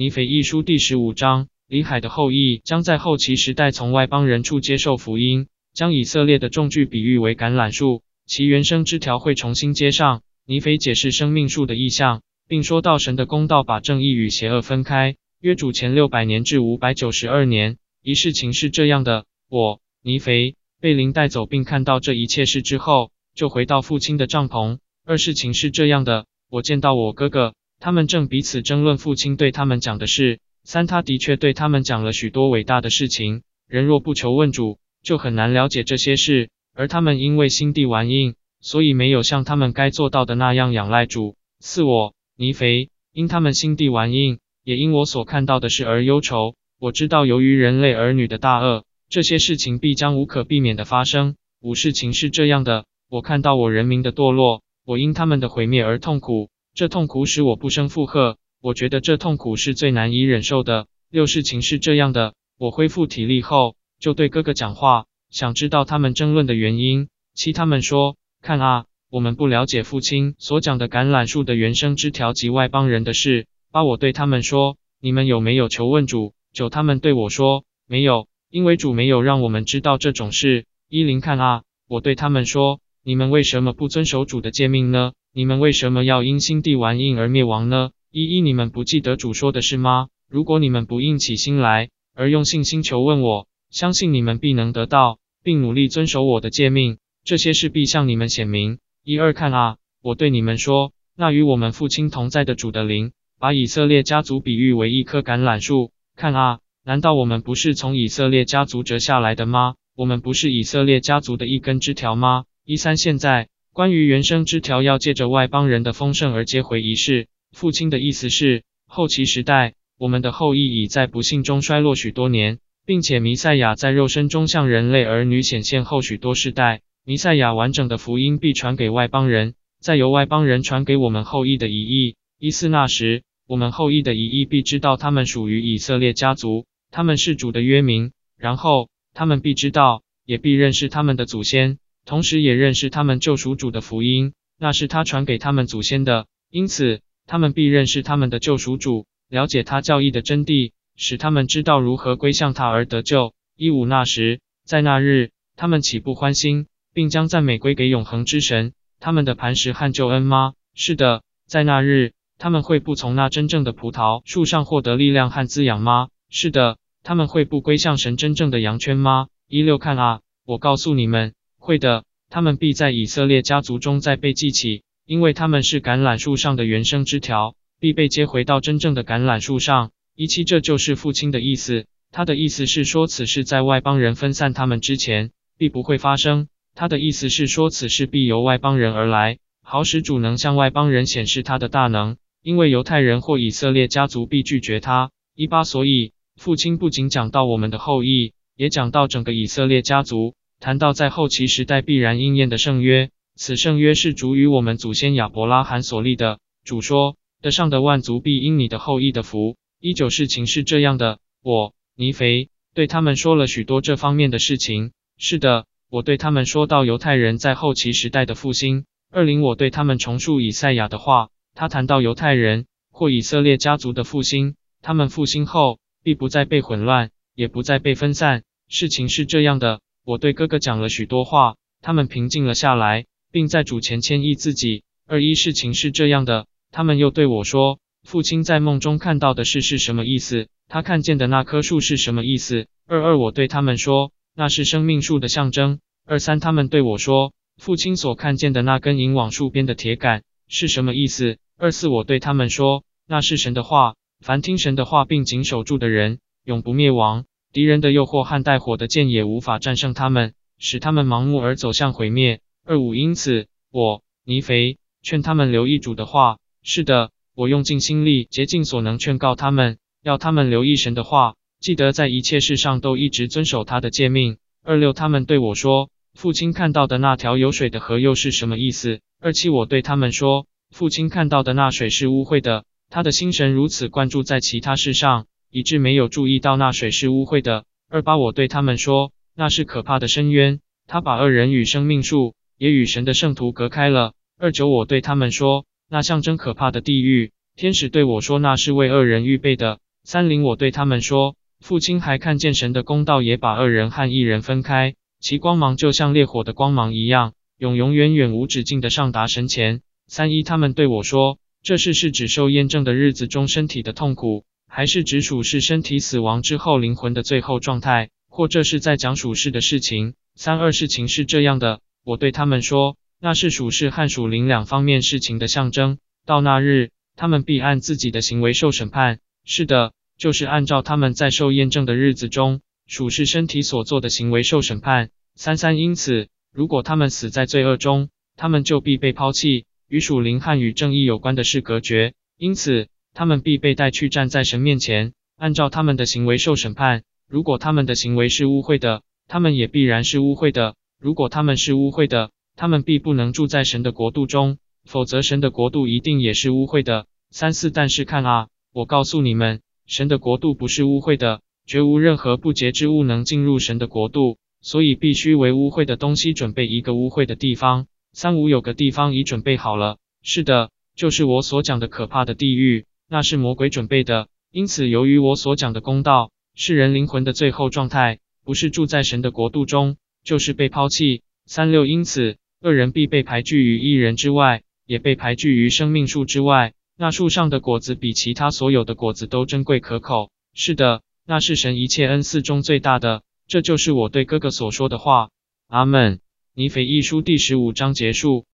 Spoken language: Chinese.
尼腓一书第十五章，里海的后裔将在后期时代从外邦人处接受福音，将以色列的种具比喻为橄榄树，其原生枝条会重新接上。尼腓解释生命树的意象，并说到神的公道把正义与邪恶分开。约主前六百年至五百九十二年，一事情是这样的：我尼腓被灵带走，并看到这一切事之后，就回到父亲的帐篷。二事情是这样的：我见到我哥哥。他们正彼此争论父亲对他们讲的事。三，他的确对他们讲了许多伟大的事情。人若不求问主，就很难了解这些事。而他们因为心地顽硬，所以没有像他们该做到的那样仰赖主。四，我尼肥因他们心地顽硬，也因我所看到的事而忧愁。我知道由于人类儿女的大恶，这些事情必将无可避免的发生。五，事情是这样的：我看到我人民的堕落，我因他们的毁灭而痛苦。这痛苦使我不生负荷，我觉得这痛苦是最难以忍受的。六事情是这样的：我恢复体力后，就对哥哥讲话，想知道他们争论的原因。七他们说：看啊，我们不了解父亲所讲的橄榄树的原生枝条及外邦人的事。八我对他们说：你们有没有求问主？九他们对我说：没有，因为主没有让我们知道这种事。一零看啊，我对他们说：你们为什么不遵守主的诫命呢？你们为什么要因心地顽硬而灭亡呢？一一，你们不记得主说的是吗？如果你们不硬起心来，而用信心求问我，相信你们必能得到，并努力遵守我的诫命，这些事必向你们显明。一二，看啊，我对你们说，那与我们父亲同在的主的灵，把以色列家族比喻为一棵橄榄树。看啊，难道我们不是从以色列家族折下来的吗？我们不是以色列家族的一根枝条吗？一三，现在。关于原生枝条要借着外邦人的丰盛而接回仪式，父亲的意思是，后期时代，我们的后裔已在不幸中衰落许多年，并且弥赛亚在肉身中向人类儿女显现后许多世代，弥赛亚完整的福音必传给外邦人，再由外邦人传给我们后裔的遗裔。一四那时，我们后裔的遗裔必知道他们属于以色列家族，他们是主的约民，然后他们必知道，也必认识他们的祖先。同时也认识他们救赎主的福音，那是他传给他们祖先的，因此他们必认识他们的救赎主，了解他教义的真谛，使他们知道如何归向他而得救。一五那时，在那日，他们岂不欢心，并将赞美归给永恒之神，他们的磐石和救恩吗？是的，在那日，他们会不从那真正的葡萄树上获得力量和滋养吗？是的，他们会不归向神真正的羊圈吗？一六看啊，我告诉你们。会的，他们必在以色列家族中再被记起，因为他们是橄榄树上的原生枝条，必被接回到真正的橄榄树上。一七，这就是父亲的意思。他的意思是说，此事在外邦人分散他们之前，必不会发生。他的意思是说，此事必由外邦人而来，好使主能向外邦人显示他的大能，因为犹太人或以色列家族必拒绝他。一八，所以父亲不仅讲到我们的后裔，也讲到整个以色列家族。谈到在后期时代必然应验的圣约，此圣约是主与我们祖先亚伯拉罕所立的。主说：“的上的万族必因你的后裔的福。”依旧事情是这样的，我尼肥对他们说了许多这方面的事情。是的，我对他们说到犹太人在后期时代的复兴。二零，我对他们重述以赛亚的话，他谈到犹太人或以色列家族的复兴，他们复兴后必不再被混乱，也不再被分散。事情是这样的。我对哥哥讲了许多话，他们平静了下来，并在主前谦抑自己。二一事情是这样的，他们又对我说，父亲在梦中看到的事是什么意思？他看见的那棵树是什么意思？二二我对他们说，那是生命树的象征。二三他们对我说，父亲所看见的那根引往树边的铁杆是什么意思？二四我对他们说，那是神的话，凡听神的话并谨守住的人，永不灭亡。敌人的诱惑和带火的剑也无法战胜他们，使他们盲目而走向毁灭。二五，因此我尼肥劝他们留意主的话。是的，我用尽心力，竭尽所能劝告他们，要他们留意神的话，记得在一切事上都一直遵守他的诫命。二六，他们对我说，父亲看到的那条有水的河又是什么意思？二七，我对他们说，父亲看到的那水是污秽的，他的心神如此灌注在其他事上。以致没有注意到那水是污秽的。二八，我对他们说，那是可怕的深渊，他把恶人与生命树，也与神的圣徒隔开了。二九，我对他们说，那象征可怕的地狱，天使对我说，那是为恶人预备的。三零我对他们说，父亲还看见神的公道也把恶人和异人分开，其光芒就像烈火的光芒一样，永永远远无止境的上达神前。三一他们对我说，这事是指受验证的日子中身体的痛苦，还是指属是身体死亡之后灵魂的最后状态，或这是在讲属世的事情？三二事情是这样的，我对他们说，那是属世和属灵两方面事情的象征。到那日，他们必按自己的行为受审判。是的，就是按照他们在受验证的日子中属世身体所做的行为受审判。三三因此，如果他们死在罪恶中，他们就必被抛弃，与属灵和与正义有关的事隔绝。因此，他们必被带去站在神面前，按照他们的行为受审判。如果他们的行为是污秽的，他们也必然是污秽的。如果他们是污秽的，他们必不能住在神的国度中，否则神的国度一定也是污秽的。三四，但是看啊，我告诉你们，神的国度不是污秽的，绝无任何不洁之物能进入神的国度，所以必须为污秽的东西准备一个污秽的地方。三五，有个地方已准备好了，是的，就是我所讲的可怕的地狱，那是魔鬼准备的。因此，由于我所讲的公道是人灵魂的最后状态。不是住在神的国度中，就是被抛弃。三六，因此恶人必被排拒于一人之外，也被排拒于生命树之外。那树上的果子比其他所有的果子都珍贵可口。是的，那是神一切恩赐中最大的。这就是我对哥哥所说的话。阿门。尼腓一书第十五章结束。